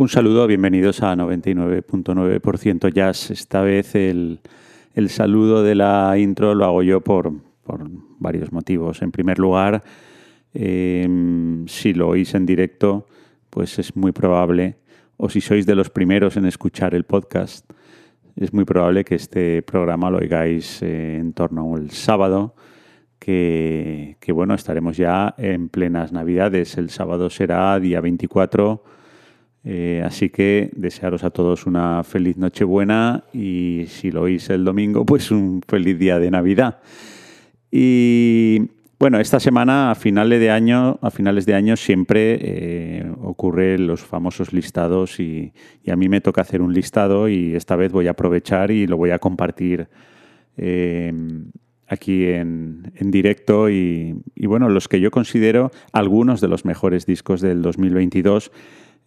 Un saludo, bienvenidos a 99.9% Jazz. Esta vez el, saludo de la intro lo hago yo por, varios motivos. En primer lugar, em, si lo oís en directo, pues es muy probable, o si sois de los primeros en escuchar el podcast, es muy probable que este programa lo oigáis eh, en torno al sábado, que, que, bueno, estaremos ya en plenas navidades. El sábado será día 24 eh, así que desearos a todos una feliz Nochebuena y si lo oís el domingo, pues un feliz día de Navidad. Y bueno, esta semana a finales de año, a finales de año siempre eh, ocurren los famosos listados y, a mí me toca hacer un listado y esta vez voy a aprovechar y lo voy a compartir eh, aquí en, directo y, y, bueno, los que yo considero algunos de los mejores discos del 2022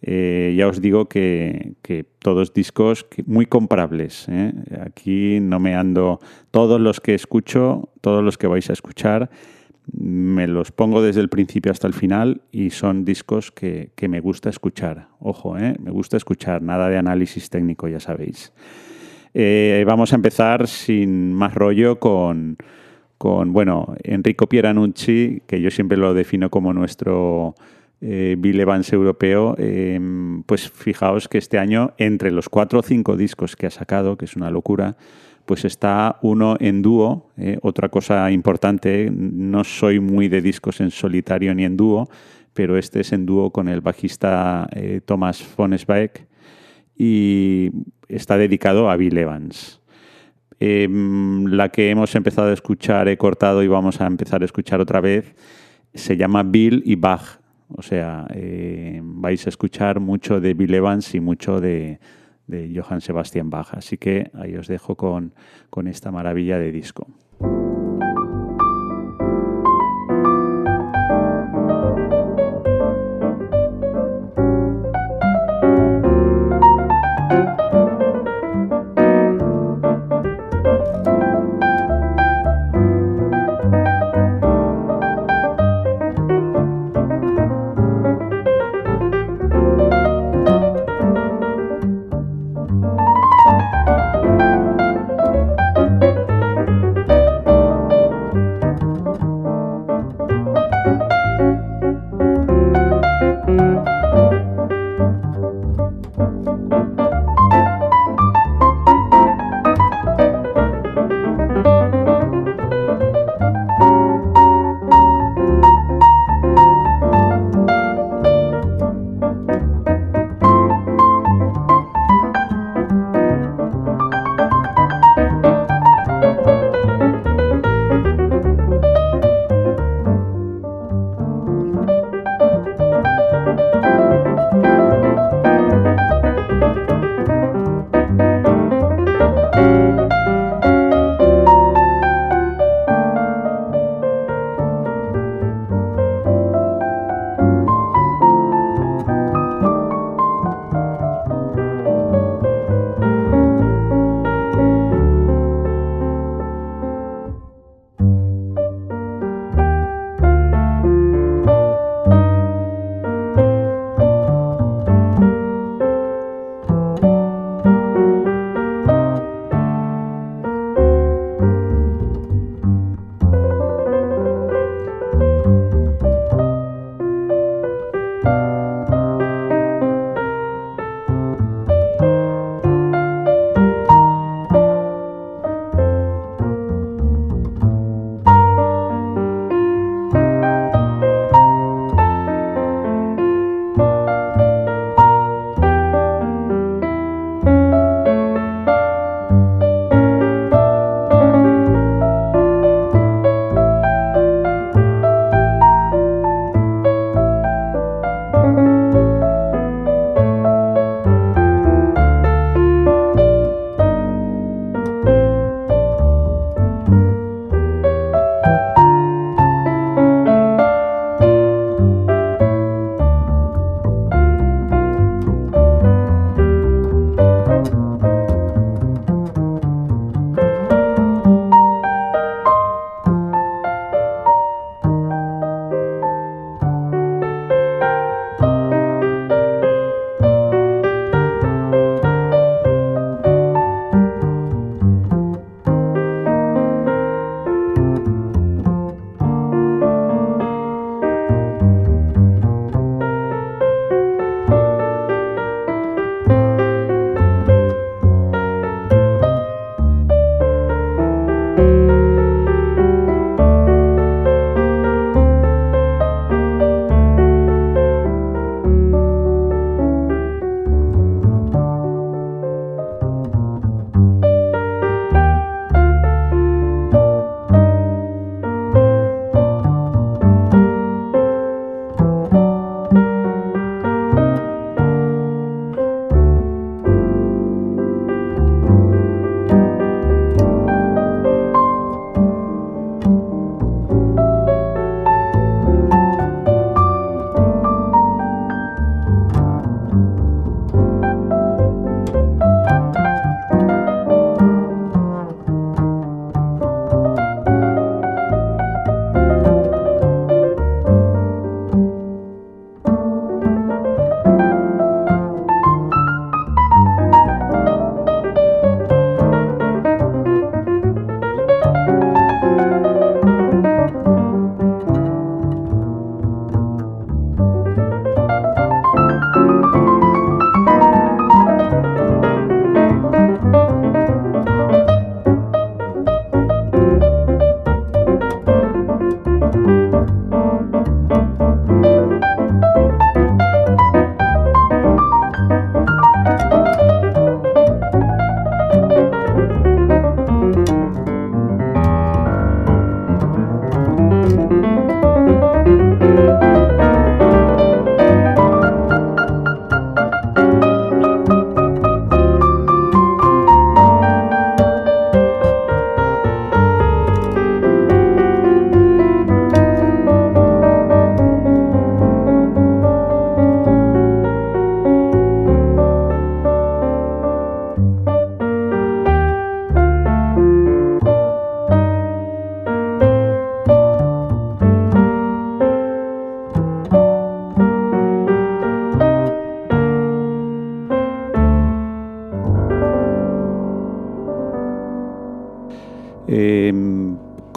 eh, ya os digo que, todos discos muy comparables. ¿eh? Aquí no me ando. Todos los que escucho, todos los que vais a escuchar, me los pongo desde el principio hasta el final y son discos que, me gusta escuchar. Ojo, ¿eh? me gusta escuchar, nada de análisis técnico, ya sabéis. vamos a empezar sin más rollo con, con bueno, Enrico Pieranucci, que yo siempre lo defino como nuestro eh, Bill Evans europeo, em, pues fijaos que este año, entre los cuatro o cinco discos que ha sacado, que es una locura, pues está uno en dúo. Eh, otra cosa importante, no soy muy de discos en solitario ni en dúo, pero este es en dúo con el bajista eh, Thomas von Zweig y está dedicado a Bill Evans. Em, la que hemos empezado a escuchar, he cortado y vamos a empezar a escuchar otra vez, se llama Bill y Bach o sea, eh, vais a escuchar mucho de Bill Evans y mucho de, de Johann Sebastian Bach. Así que ahí os dejo con, con esta maravilla de disco.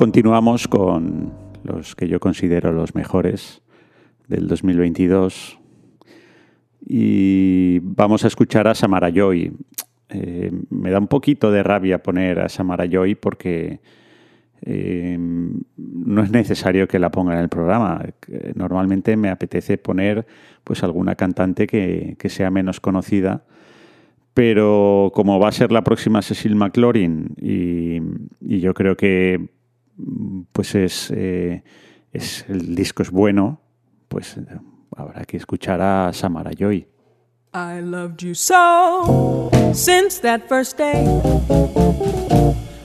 Continuamos con los que yo considero los mejores del 2022 y vamos a escuchar a Samara Joy. Eh, me da un poquito de rabia poner a Samara Joy porque eh, no es necesario que la ponga en el programa. Normalmente me apetece poner pues alguna cantante que, sea menos conocida. Pero como va a ser la próxima Cecil McLaurin y, yo creo que pues es, eh, es, el disco es bueno, pues habrá que escuchar a Samara Joy. I loved you so since that first day.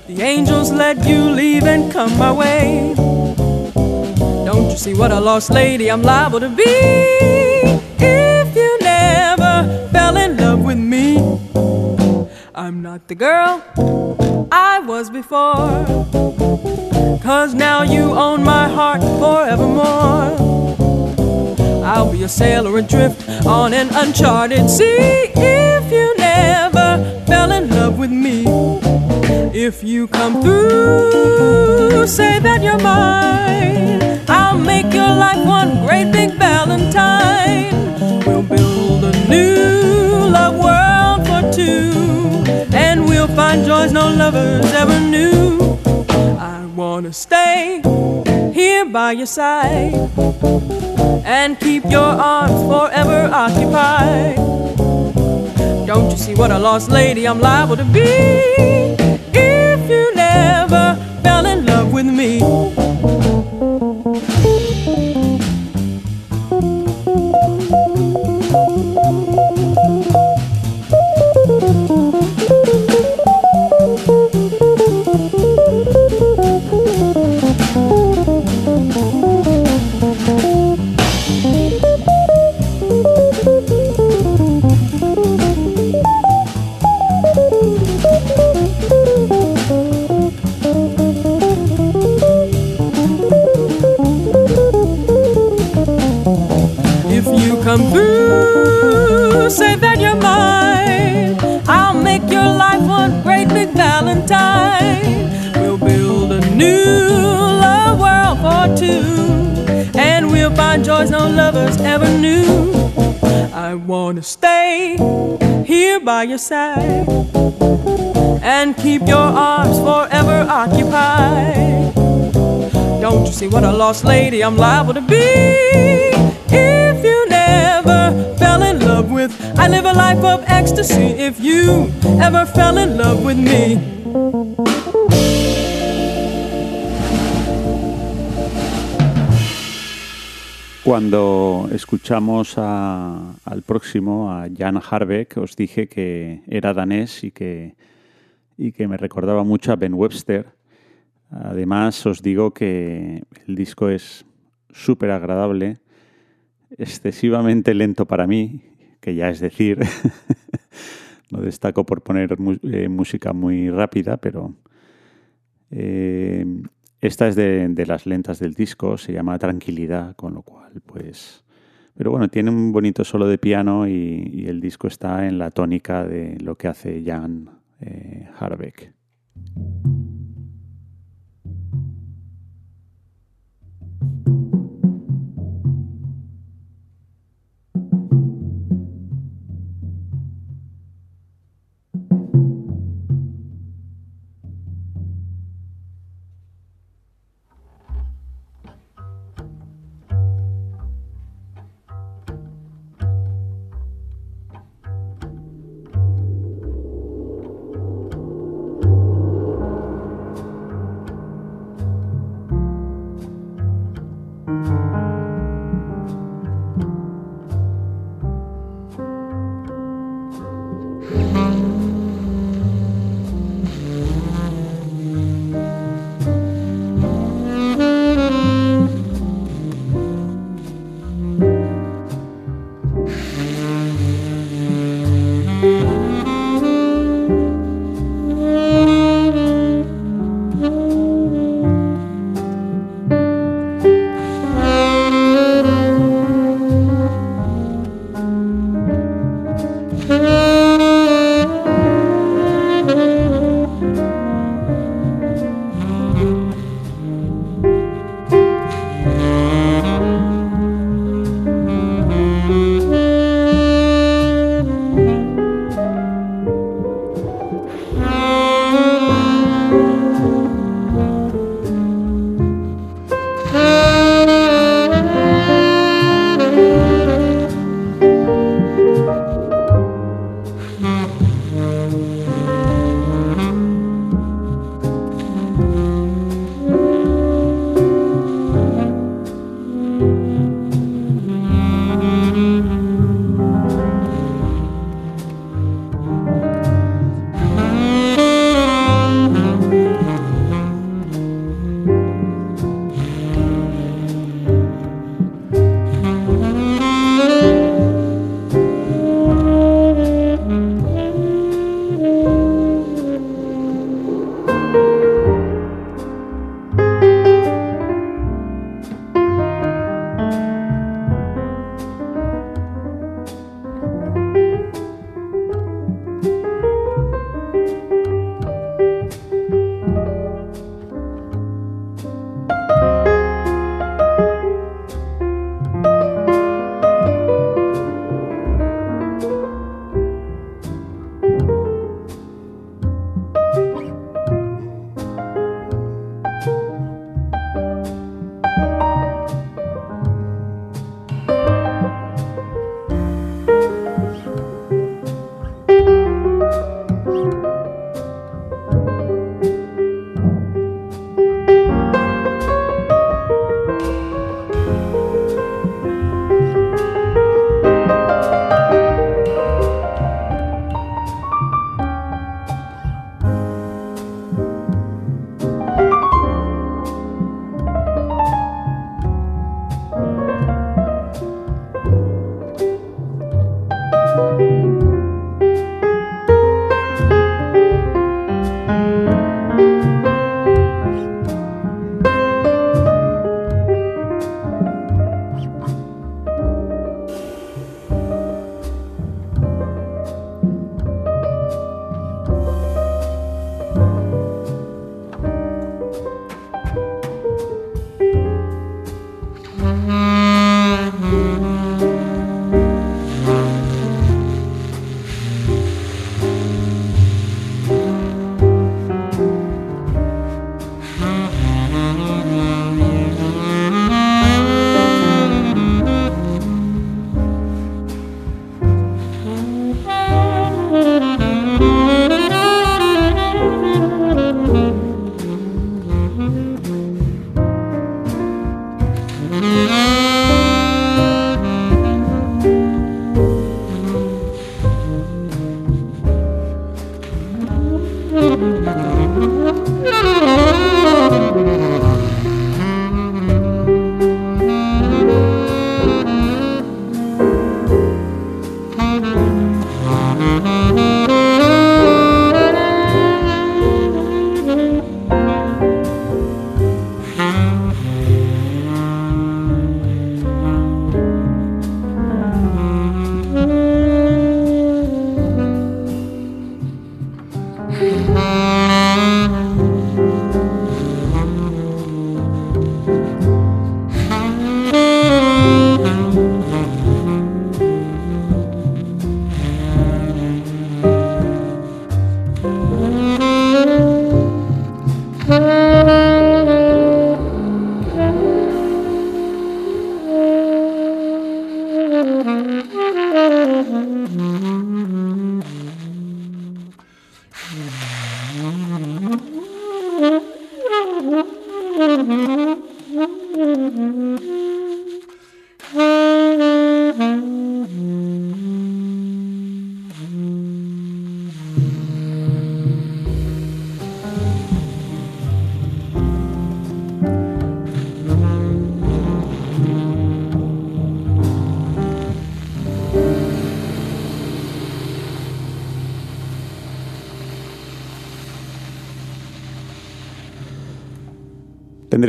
The angels let you leave and come my way. Don't you see what a lost lady I'm liable to be if you never fell in love with me? I'm not the girl I was before. Cause now you own my heart forevermore. I'll be a sailor adrift on an uncharted sea if you never fell in love with me. If you come through, say that you're mine. I'll make your life one great big valentine. We'll build a new love world for two, we'll find joys no lovers ever knew. I wanna stay here by your side and keep your arms forever occupied. Don't you see what a lost lady I'm liable to be? Side and keep your arms forever occupied. Don't you see what a lost lady I'm liable to be? If you never fell in love with. I live a life of ecstasy if you ever fell in love with me. Cuando escuchamos a, al próximo, a Jan Harbeck, os dije que era danés y que, y que me recordaba mucho a Ben Webster. Además, os digo que el disco es súper agradable excesivamente lento para mí, que ya es decir, no destaco por poner eh, música muy rápida, pero eh, esta es de, las lentas del disco, se llama Tranquilidad, con lo cual, pues... Pero bueno, tiene un bonito solo de piano y, el disco está en la tónica de lo que hace Jan eh.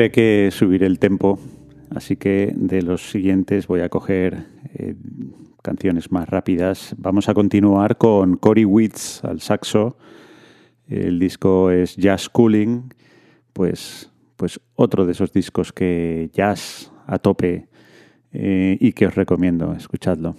Tendré que subir el tempo, así que de los siguientes voy a coger eh, canciones más rápidas. Vamos a continuar con Cory Witz al saxo. El disco es Jazz Cooling, pues, pues otro de esos discos que jazz a tope eh, y que os recomiendo, escuchadlo.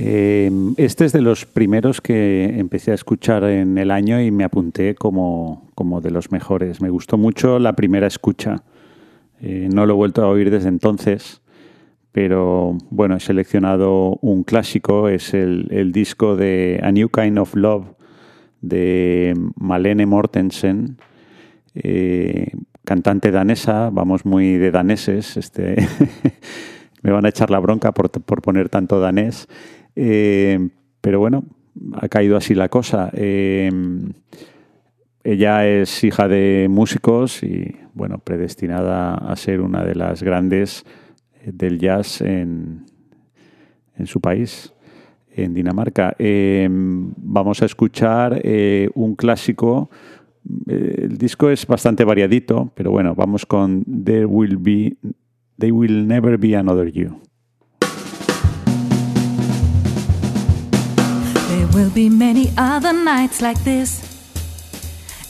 Este es de los primeros que empecé a escuchar en el año y me apunté como, como de los mejores. Me gustó mucho la primera escucha. Eh, no lo he vuelto a oír desde entonces, pero bueno, he seleccionado un clásico, es el, el disco de A New Kind of Love de Malene Mortensen, eh, cantante danesa, vamos muy de daneses, este, me van a echar la bronca por, por poner tanto danés, eh, pero bueno, ha caído así la cosa. Eh, ella es hija de músicos y bueno, predestinada a ser una de las grandes del jazz en, en su país en Dinamarca. Eh, vamos a escuchar eh, un clásico. Eh, el disco es bastante variadito, pero bueno, vamos con There Will Be, There Will Never Be Another You. There will be many other nights like this,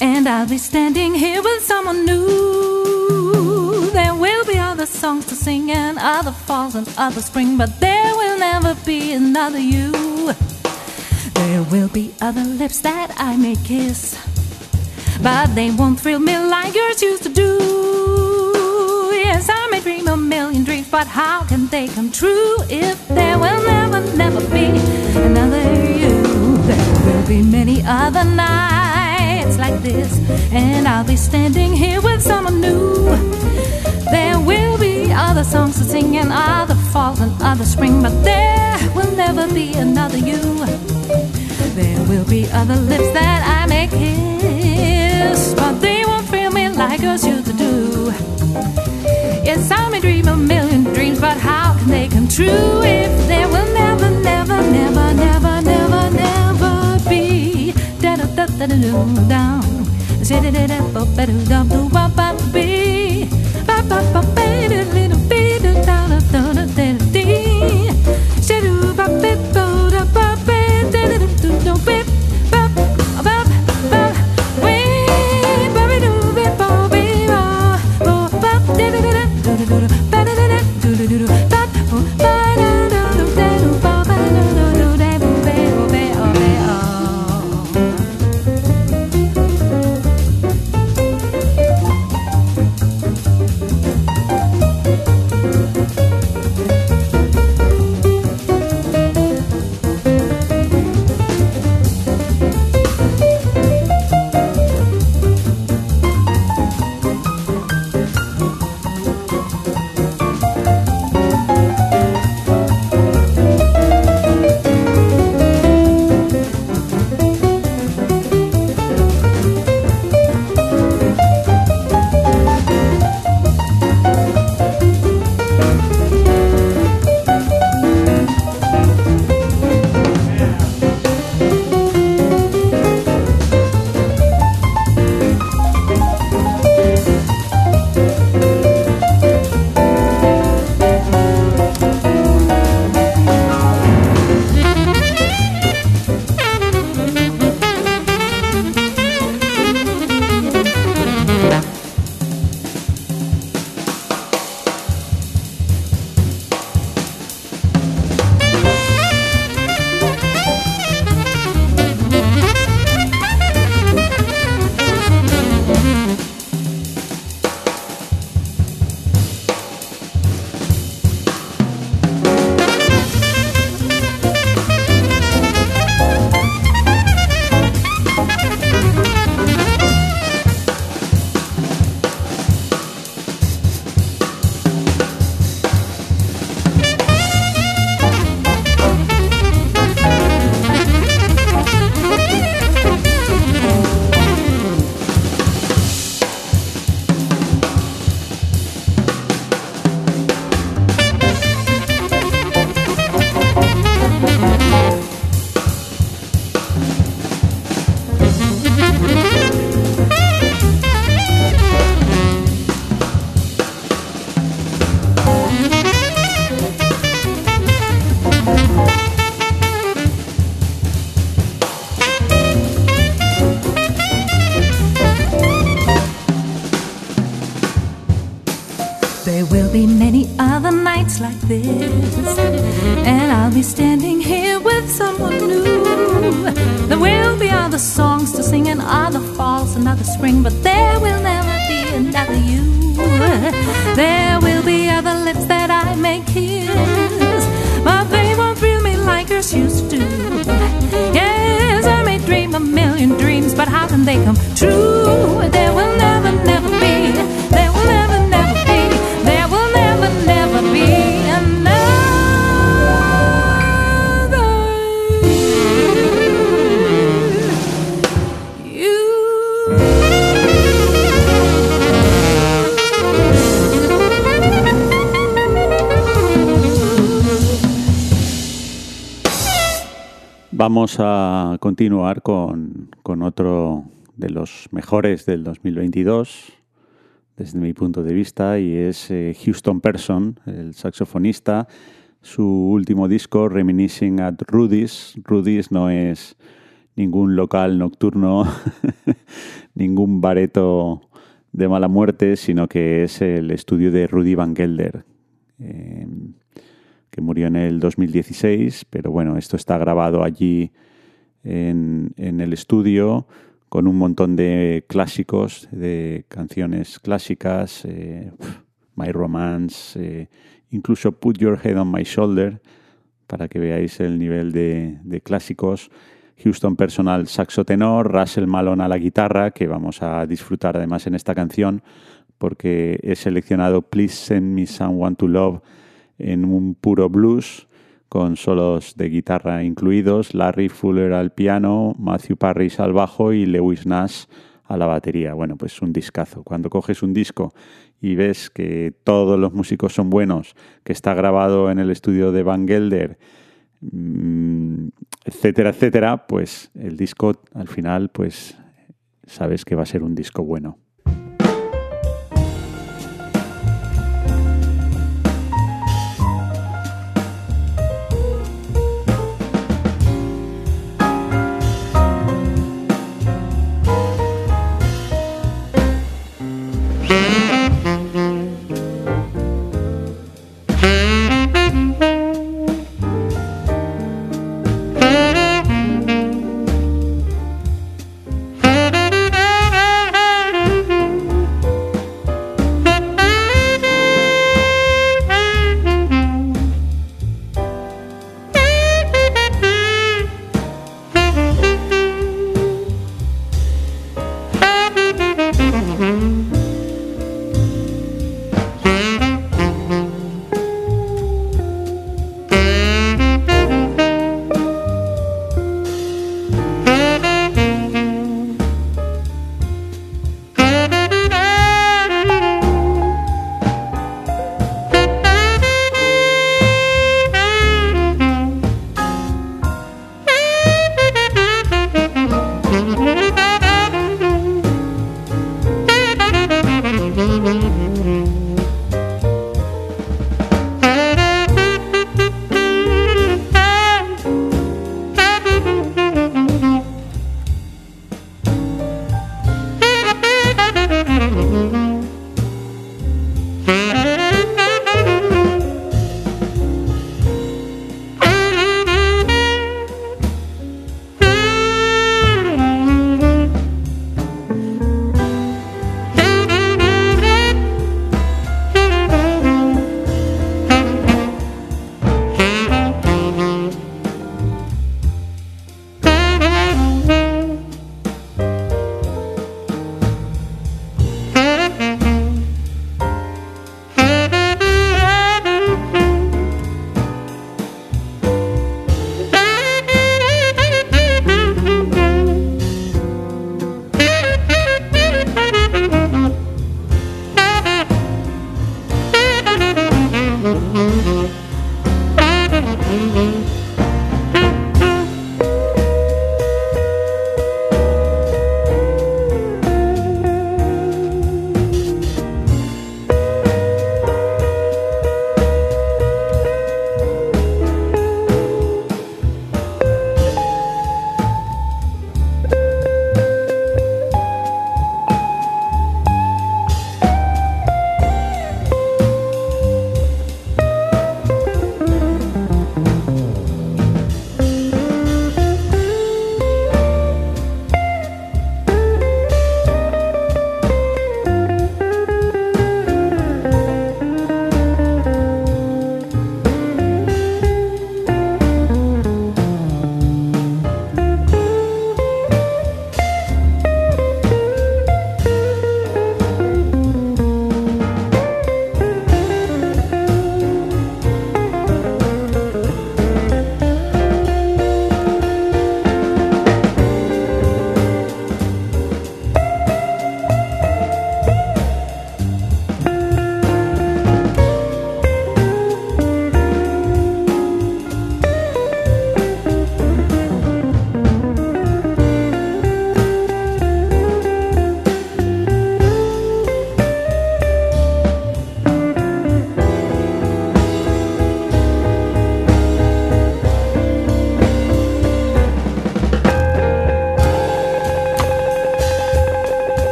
and I'll be standing here with someone new. There will be other songs to sing and other falls and other spring, but there will never be another you. There will be other lips that I may kiss, but they won't thrill me like yours used to do. Yes, I may dream a million dreams, but how can they come true if there will never, never be another you? There will be many other nights like this, and I'll be standing here with someone new. There will be other songs to sing and other falls and other spring, but there will never be another you. There will be other lips that I may kiss, da da da da da down. Say be many other nights like this, and I'll be standing here with someone new. There will be other songs to sing and other falls, another spring, but there will never be another you. There will be other lips that I may kiss, but they won't thrill me like yours used to. Yes, I may dream a million dreams, but how can they come true? There will Vamos a continuar con, con otro de los mejores del 2022, desde mi punto de vista, y es eh, Houston Person, el saxofonista. Su último disco, Reminiscing at Rudy's. Rudy's no es ningún local nocturno, ningún bareto de mala muerte, sino que es el estudio de Rudy Van Gelder. Eh, que murió en el 2016, pero bueno, esto está grabado allí en, en, el estudio con un montón de clásicos, de canciones clásicas, eh, My Romance, eh, incluso Put Your Head on My Shoulder, para que veáis el nivel de, de clásicos. Houston Personal saxo tenor, Russell Malone a la guitarra, que vamos a disfrutar además en esta canción, porque he seleccionado Please Send Me Someone to Love en un puro blues con solos de guitarra incluidos, Larry Fuller al piano, Matthew Parrish al bajo y Lewis Nash a la batería. Bueno, pues un discazo. Cuando coges un disco y ves que todos los músicos son buenos, que está grabado en el estudio de Van Gelder, mmm, etcétera, etcétera, pues el disco al final, pues sabes que va a ser un disco bueno.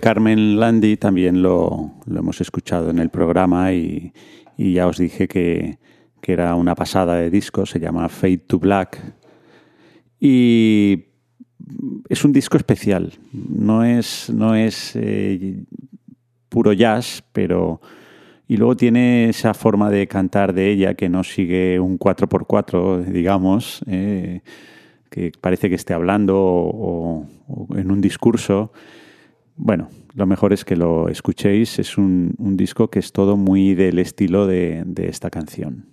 Carmen Landi también lo, hemos escuchado en el programa y, ya os dije que, era una pasada de disco, se llama Fade to Black. Y es un disco especial, no es, no es eh, puro jazz, pero... Y luego tiene esa forma de cantar de ella que no sigue un 4x4, digamos, eh, que parece que esté hablando o en un discurso. Bueno, lo mejor es que lo escuchéis. Es un, disco que es todo muy del estilo de, esta canción.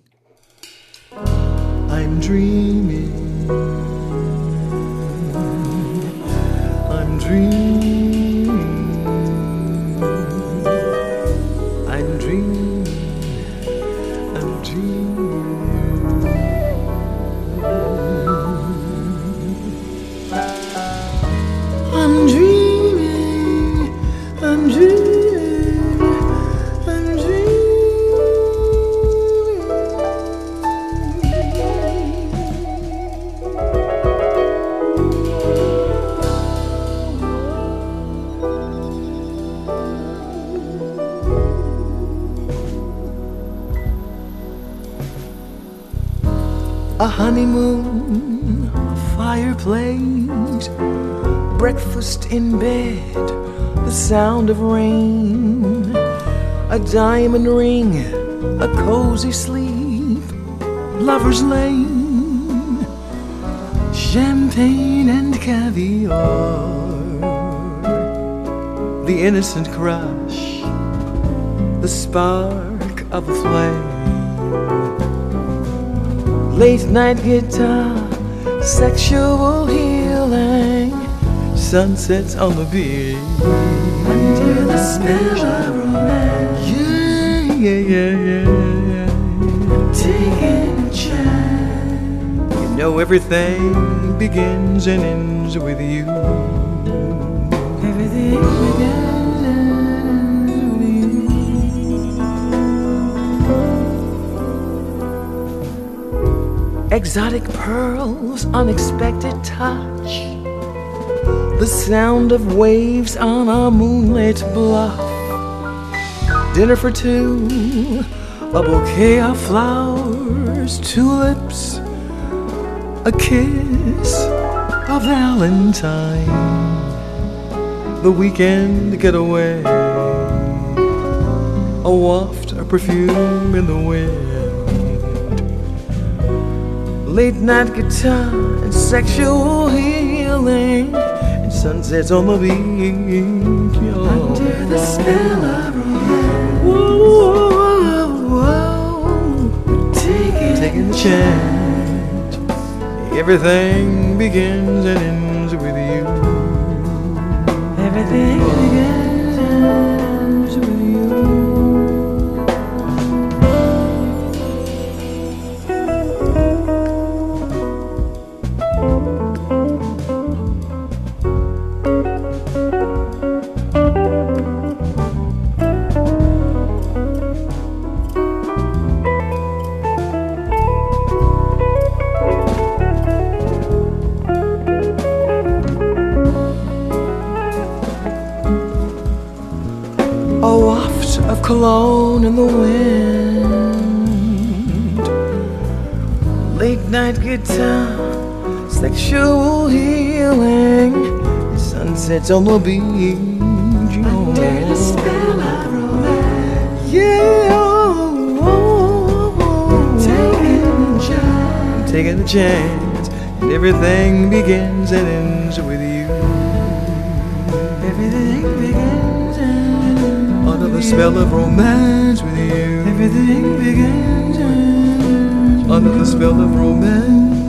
Sound of rain, a diamond ring, a cozy sleep, lover's lane, champagne and caviar, the innocent crush, the spark of a flame late night guitar, sexual healing, sunsets on the beach. Under the spell of romance. Yeah, yeah, yeah, yeah. Taking a chance. You know everything begins and ends with you. Everything begins. With you. Exotic pearls, unexpected touch. The sound of waves on a moonlit bluff. Dinner for two, a bouquet of flowers, tulips, a kiss, a valentine. The weekend getaway, a waft of perfume in the wind late night guitar and sexual healing sunsets on the beach. Oh. Under the spell of romance. Whoa, whoa, whoa. Taking, Taking the chance. Everything begins and ends with you. Everything begins. On the beach. Under the spell of romance. Yeah. Oh, oh, oh, taking a chance. Taking a chance. And everything begins and ends with you. Everything begins and. Under the spell of romance with you. Everything begins and. under the spell of romance.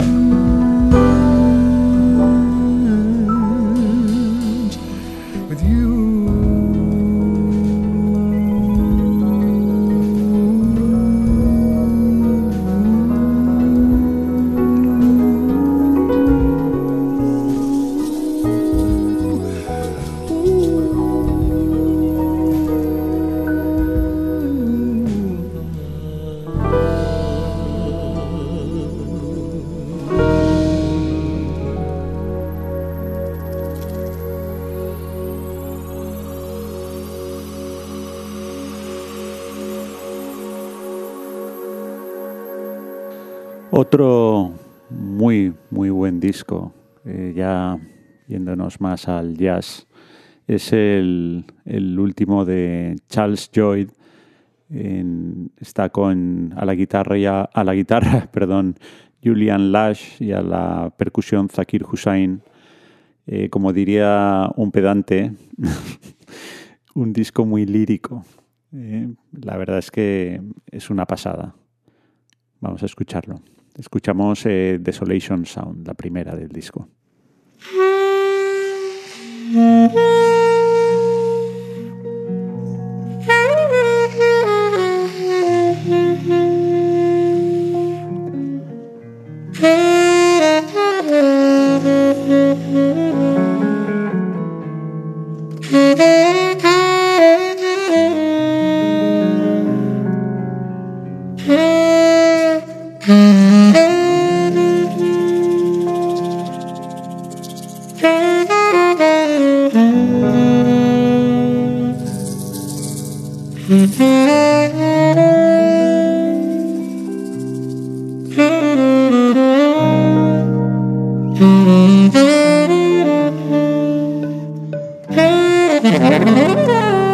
Otro muy, muy buen disco, eh, ya yéndonos más al jazz, es el, último de Charles Lloyd. está con a la guitarra y a, la guitarra, perdón, Julian Lash y a la percusión Zakir Hussain. Eh, como diría un pedante, un disco muy lírico. Eh, la verdad es que es una pasada. Vamos a escucharlo. Escuchamos eh, Desolation Sound, la primera del disco. Mm-hmm.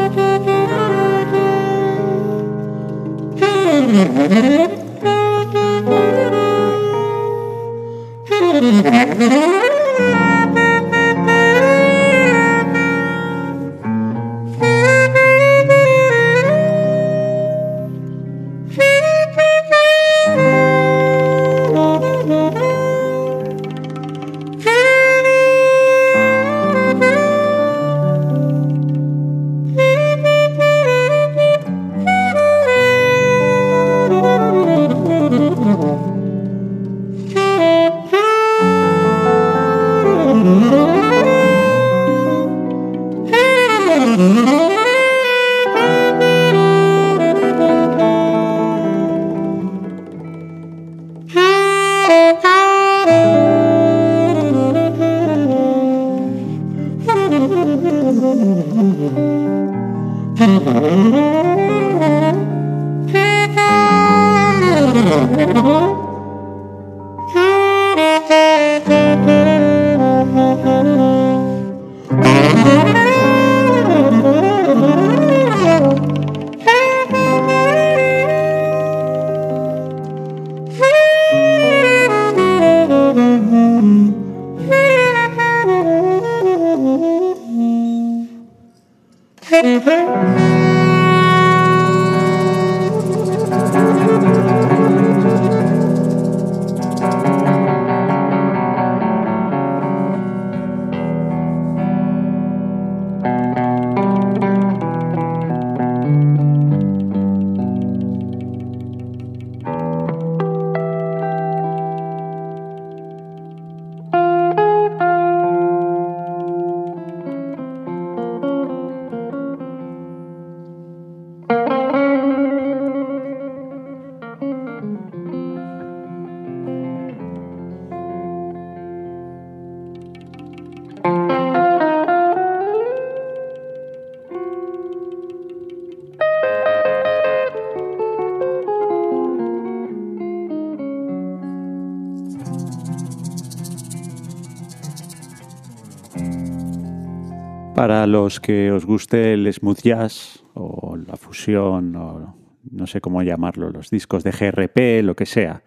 Para los que os guste el smooth jazz o la fusión o no sé cómo llamarlo, los discos de GRP, lo que sea,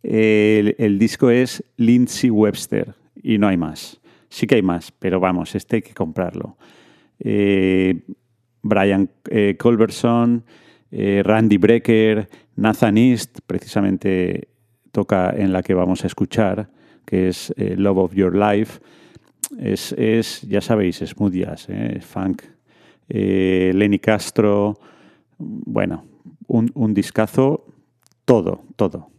el, disco es Lindsay Webster y no hay más. Sí que hay más, pero vamos, este hay que comprarlo. Eh, Brian eh, Culberson, eh, Randy Brecker, Nathan East, precisamente toca en la que vamos a escuchar, que es Love of Your Life es, es ya sabéis, smooth jazz, ¿eh? funk. Eh, Lenny Castro, bueno, un, un discazo, todo, todo.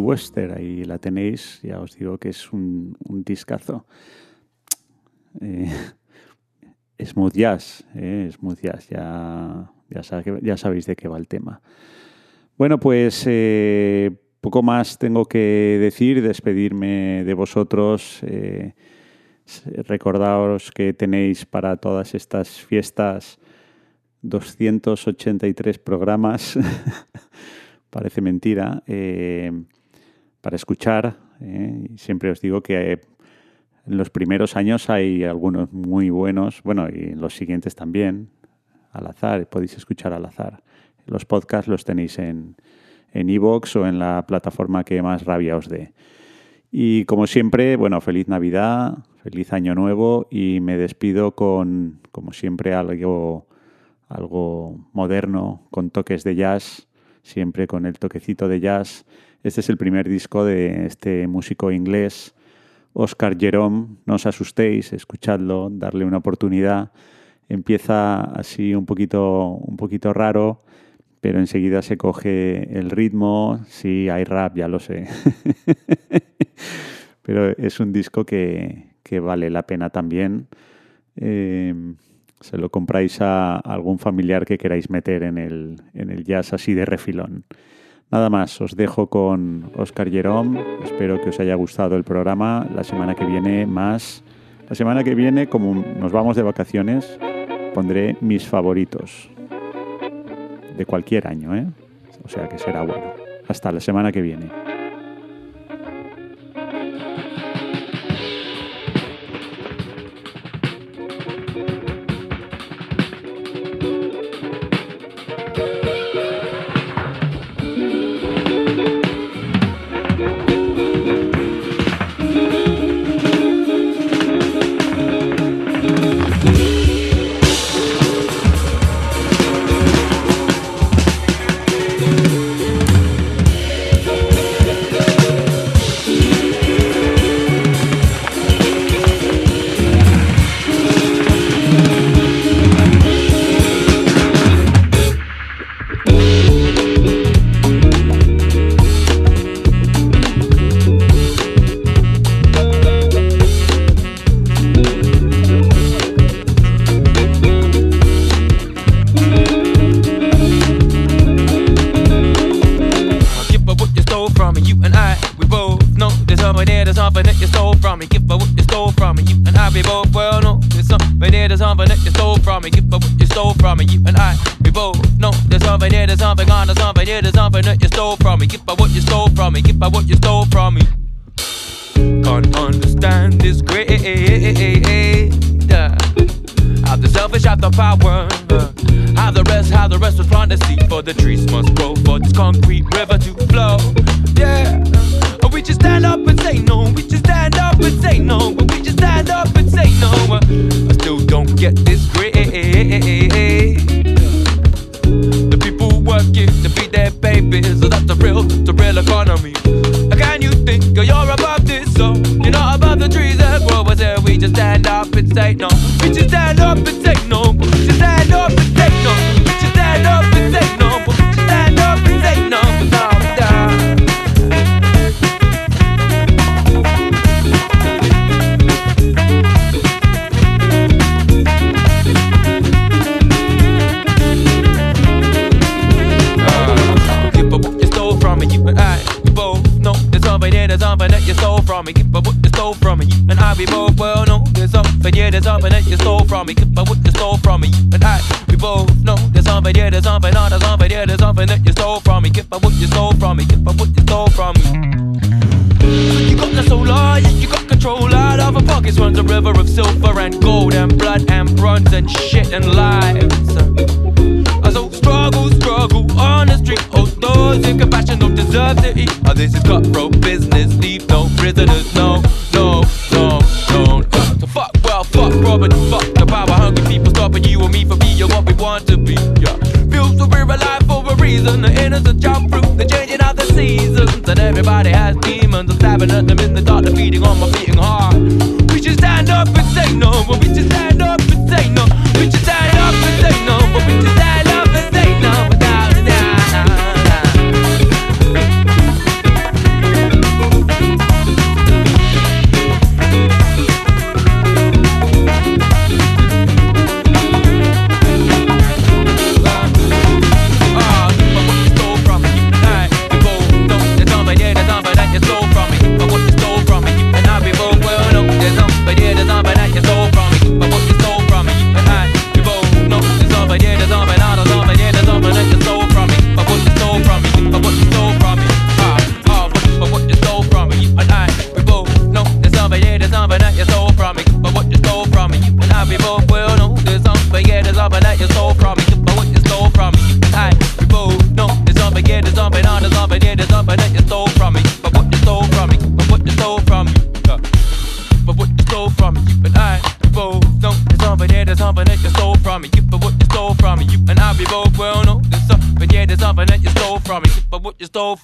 Lindsay Wester, ahí la tenéis, ya os digo que es un, discazo. Eh, smooth jazz, eh, smooth jazz, ya, ya, ya, sabéis de qué va el tema. Bueno, pues eh, poco más tengo que decir, despedirme de vosotros. Eh, recordaos que tenéis para todas estas fiestas 283 programas, parece mentira, eh, para escuchar. siempre os digo que en los primeros años hay algunos muy buenos, bueno, y en los siguientes también, al azar, podéis escuchar al azar. Los podcasts los tenéis en en iVoox o en la plataforma que más rabia os dé. Y como siempre, bueno, feliz Navidad, feliz Año Nuevo y me despido con, como siempre, algo, algo moderno, con toques de jazz, siempre con el toquecito de jazz. Este es el primer disco de este músico inglés, Oscar Jerome. No os asustéis, escuchadlo, darle una oportunidad. Empieza así un poquito, un poquito raro, pero enseguida se coge el ritmo. Sí, hay rap, ya lo sé. pero es un disco que, vale la pena también. Eh, se lo compráis a algún familiar que queráis meter en el, en el jazz así de refilón. Nada más, os dejo con Oscar Jerome. Espero que os haya gustado el programa. La semana que viene más. La semana que viene, como nos vamos de vacaciones, pondré mis favoritos de cualquier año, ¿eh? O sea que será bueno. Hasta la semana que viene. my ear the something that you stole from me. Get by what you stole from me. Get by what you stole from me. Can't understand this great. Uh, how the selfish have the power. Uh, how the rest, how the rest was blind to see. For the trees must grow for this concrete river to from me. If I would you stole from me, and I, we both know there's something yeah, there's something on, there's something yeah, there's something that you stole from me. If I would you stole from me, if I would you stole from me. You got the solar, oh, yeah, you got control out of a pockets runs a river of silver and gold and blood and bronze and shit and lies. I so struggle, struggle on the street. Oh, those in compassion, don't deserve to eat. Oh, this is cutthroat business. Leave no prisoners, no. reason. The innocent child fruit, they're changing of the seasons. And everybody has demons. I'm stabbing at them in the dark, they're feeding on my beating heart. We should stand up and say no, but we should stand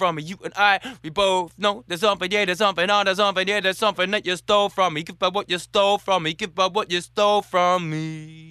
from me. You and I, we both know there's something, yeah, there's something, oh, there's something, yeah, there's something that you stole from me. Give up what you stole from me. Give up what you stole from me.